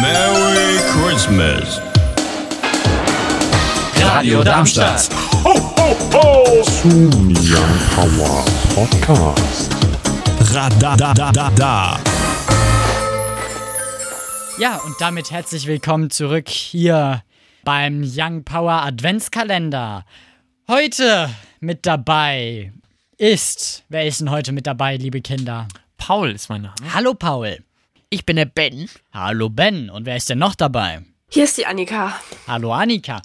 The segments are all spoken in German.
Merry Christmas. Radio Darmstadt. Young Power Podcast. Radadadada. Ja, und damit herzlich willkommen zurück hier beim Young Power Adventskalender. Heute mit dabei ist, wer ist denn heute mit dabei, liebe Kinder? Paul ist mein Name. Hallo Paul. Ich bin der Ben. Hallo Ben. Und wer ist denn noch dabei? Hier ist die Annika. Hallo Annika.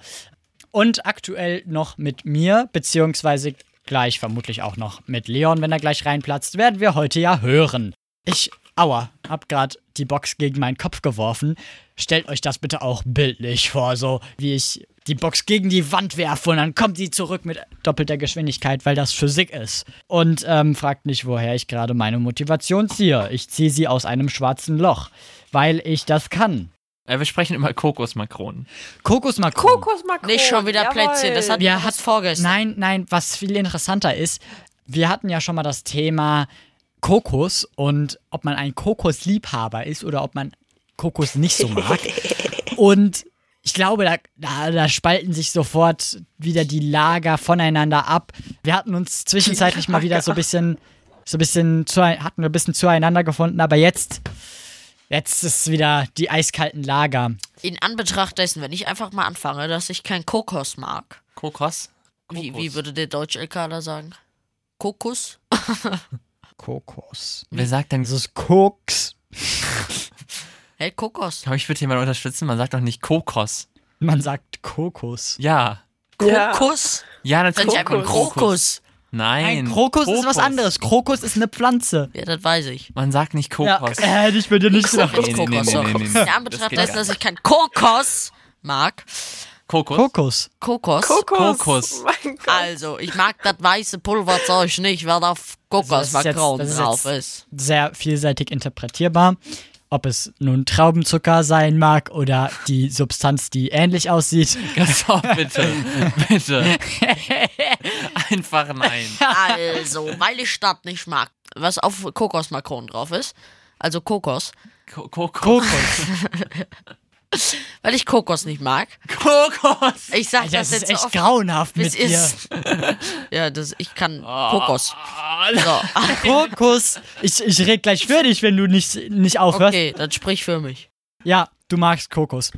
Und aktuell noch mit mir, beziehungsweise gleich vermutlich auch noch mit Leon, wenn er gleich reinplatzt, werden wir heute ja hören. Ich, aua, hab grad die Box gegen meinen Kopf geworfen. Stellt euch das bitte auch bildlich vor, so wie ich die Box gegen die Wand werfe und dann kommt sie zurück mit doppelter Geschwindigkeit, weil das Physik ist. Und ähm, fragt nicht, woher ich gerade meine Motivation ziehe. Ich ziehe sie aus einem schwarzen Loch, weil ich das kann. Äh, wir sprechen über Kokosmakronen. Kokosmakronen. Kokosmakronen. Nicht schon wieder jawohl. Plätzchen. Das hat Ja, ja, hat- vorgestern. Nein, nein, was viel interessanter ist, wir hatten ja schon mal das Thema Kokos und ob man ein Kokosliebhaber ist oder ob man Kokos nicht so mag. und ich glaube, da, da, da spalten sich sofort wieder die Lager voneinander ab. Wir hatten uns zwischenzeitlich mal wieder so ein bisschen, so ein bisschen, zu, hatten wir ein bisschen zueinander gefunden, aber jetzt, jetzt ist wieder die eiskalten Lager. In Anbetracht dessen, wenn ich einfach mal anfange, dass ich kein Kokos mag. Kokos? Wie, Kokos. wie würde der deutsche LK da sagen? Kokos? Kokos. Wer sagt denn Das ist Koks. Hey, Kokos. Aber ich würde hier mal unterstützen, man sagt doch nicht Kokos. Man sagt Kokos. Ja. Kokos? Ja, natürlich. ich einfach Kokos. Krokus. Nein. Ein Krokus, ist was anderes. Krokus ist eine Pflanze. Ja, das weiß ich. Man sagt nicht Kokos. Ja, hätte ich bei dir nicht Sag gedacht. jetzt nee, nee, Kokos. nee, nee, nee, nee. In Das Anbetracht dessen, dass ich kein Kokos mag. Kokos? Kokos. Kokos. Kokos. Kokos. Gott. Also, ich mag das weiße Pulverzeug nicht, weil da Also das ist jetzt- Kokosmakron das ist drauf jetzt- ist. Sehr vielseitig interpretierbar. Ob es nun Traubenzucker sein mag oder die Substanz, die ähnlich aussieht. So, bitte. bitte. Einfach nein. Also, weil ich das nicht mag, was auf Kokosmakron drauf ist, also Kokos, Ko- Kokos. Kokos. weil ich Kokos nicht mag. Kokos. Ich sag Alter, das das ist jetzt echt oft, grauenhaft mit dir. ist. ja, das, ich kann Kokos. So, Kokos. Ich, ich rede gleich für dich, wenn du nicht, nicht aufhörst. okay, dann sprich für mich. Ja, du magst Kokos.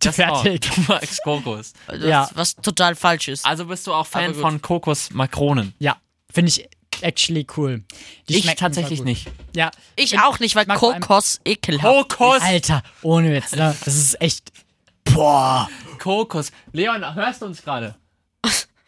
Das Fertig. auch. Du magst Kokos. Was, Ja. was total falsch ist. Also bist du auch Fan von Kokosmakronen? Ja, finde ich actually cool. Die Ich tatsächlich nicht. Ja, Ich auch nicht, weil Kokos ekelhaft Kokos. Alter, ohne Witz, ne? Das ist echt. Boah. Kokos. Leon, hörst du uns gerade?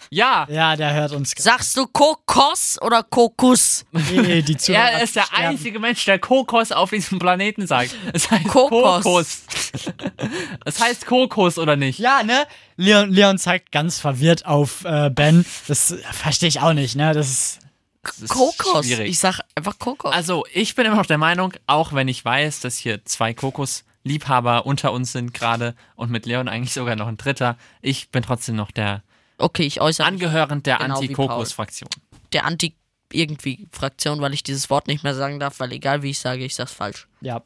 Ja. Ja, der hört uns. Sagst du Kokos oder Kokus? Nee, die Zuhörer Er ist der sterben. einzige Mensch, der Kokos auf diesem Planeten sagt. Es heißt Kokos. Kokos. Es heißt Kokos oder nicht? Ja, ne? Leon, Leon zeigt ganz verwirrt auf äh, Ben. Das verstehe ich auch nicht, ne? Das ist. Kokos. schwierig. Ich sag einfach Kokos. Also, ich bin immer noch der Meinung, auch wenn ich weiß, dass hier zwei Kokos-Liebhaber unter uns sind gerade und mit Leon eigentlich sogar noch ein dritter, ich bin trotzdem noch der okay, ich äußere Angehörend der Genau Anti-Kokos-Fraktion. der Anti-Irgendwie-Fraktion, weil ich dieses Wort nicht mehr sagen darf, weil egal wie ich sage, ich sag's falsch. Ja.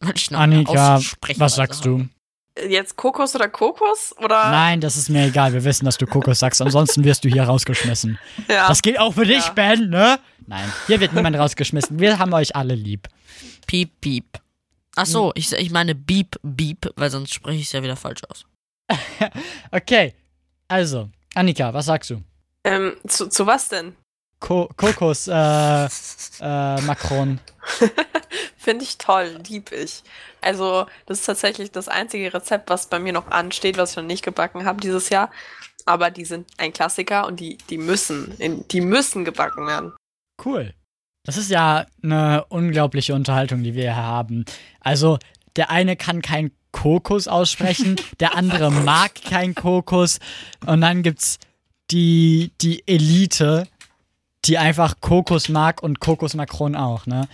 Weil ich noch Annika, was sagst habe. du? Jetzt Kokos oder Kokos? Oder? Nein, das ist mir egal. Wir wissen, dass du Kokos sagst. Ansonsten wirst du hier rausgeschmissen. Ja. Das gilt auch für dich, Ja. Ben, ne? Nein, hier wird niemand rausgeschmissen. Wir haben euch alle lieb. Piep, piep. Ach so, ich, ich meine Beep, Beep, weil sonst spreche ich es ja wieder falsch aus. Okay, also, Annika, was sagst du? Ähm, zu, zu was denn? Ko Kokos, äh, äh, Macron. Finde ich toll, lieb ich. Also, das ist tatsächlich das einzige Rezept, was bei mir noch ansteht, was ich noch nicht gebacken habe dieses Jahr. Aber die sind ein Klassiker und die, die müssen, in, die müssen gebacken werden. Cool. Das ist ja eine unglaubliche Unterhaltung, die wir hier haben. Also, der eine kann kein Kokos aussprechen, der andere mag kein Kokos. Und dann gibt's die, die Elite, die einfach Kokos mag und Kokos Macron auch, ne?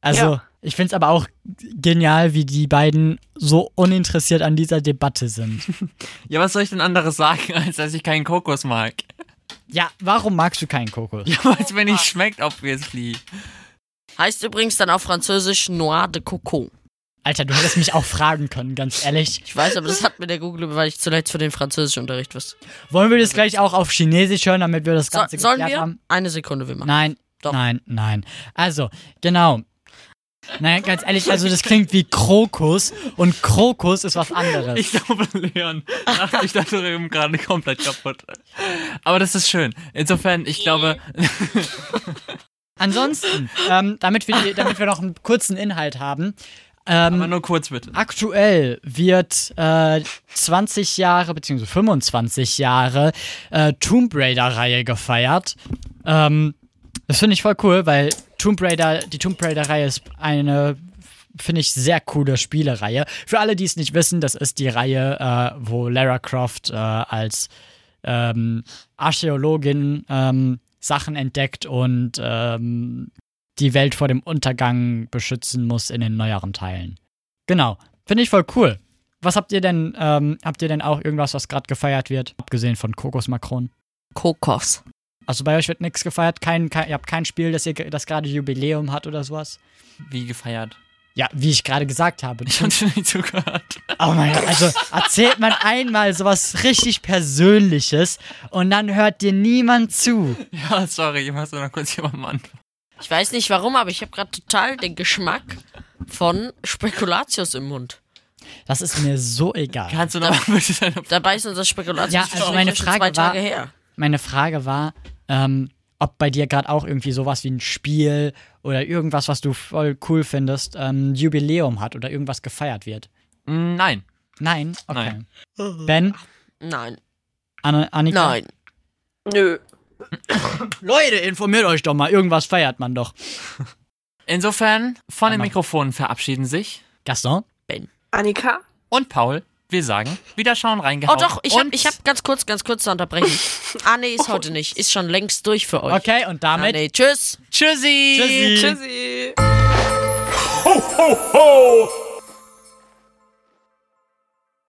Also, Ja. Ich find's aber auch genial, wie die beiden so uninteressiert an dieser Debatte sind. Ja, was soll ich denn anderes sagen, als dass ich keinen Kokos mag? Ja, warum magst du keinen Kokos? Ja, weil es mir nicht schmeckt, obviously. Heißt übrigens dann auf Französisch Noir de Coco. Alter, du hättest mich auch fragen können, ganz ehrlich. Ich weiß, aber das hat mir der Google, weil ich zuletzt für den Französischunterricht was. Wollen wir das gleich auch auf Chinesisch hören, damit wir das So, Ganze sollen geklärt wir? haben? Eine Sekunde, wir machen. Nein, Doch. nein, nein. Also, genau. Nein, ganz ehrlich, also das klingt wie Krokus und Krokus ist was anderes. Ich glaube, Leon macht mich da drüben gerade komplett kaputt. Aber das ist schön. Insofern, ich glaube, Ansonsten, ähm, damit, wir, damit wir noch einen kurzen Inhalt haben, aber ähm, nur kurz bitte. aktuell wird äh, 20 Jahre bzw. 25 Jahre äh, Tomb Raider-Reihe gefeiert. Ähm, das finde ich voll cool, weil Tomb Raider, die Tomb Raider-Reihe ist eine, finde ich, sehr coole Spielereihe. Für alle, die es nicht wissen, das ist die Reihe, äh, wo Lara Croft äh, als ähm, Archäologin ähm, Sachen entdeckt und ähm, die Welt vor dem Untergang beschützen muss in den neueren Teilen. Genau. Finde ich voll cool. Was habt ihr denn, ähm, habt ihr denn auch irgendwas, was gerade gefeiert wird? Abgesehen von Kokosmakronen. Kokos. Also bei euch wird nichts gefeiert? Kein, kein, ihr habt kein Spiel, das, ihr, das gerade Jubiläum hat oder sowas? Wie gefeiert. Ja, wie ich gerade gesagt habe. Ich habe dir nicht zugehört. Oh mein Gott, also erzählt man einmal sowas richtig Persönliches und dann hört dir niemand zu. Ja, sorry, ich muss noch kurz jemandem antworten. Ich weiß nicht warum, aber ich habe gerade total den Geschmack von Spekulatius im Mund. Das ist mir so egal. Kannst du noch deine Dabei ist unser Spekulatius Ja, also meine schon Frage zwei war- Tage her. Meine Frage war, ähm, ob bei dir gerade auch irgendwie sowas wie ein Spiel oder irgendwas, was du voll cool findest, ähm, Jubiläum hat oder irgendwas gefeiert wird. Nein. Nein? Okay. Nein. Ben? Nein. Anne, Annika? Nein. Nö. Leute, informiert euch doch mal. Irgendwas feiert man doch. Insofern, von den. Mikrofonen verabschieden sich Gaston? Annika? und Paul. Wir sagen, Wiederschauen reingehauen. Oh doch, ich habe hab ganz kurz, ganz kurz zu unterbrechen. ah nee, ist heute nicht. Ist schon längst durch für euch. Okay, und Ah, damit. nee, tschüss. Tschüssi. Tschüssi. Tschüssi. Ho, ho, ho!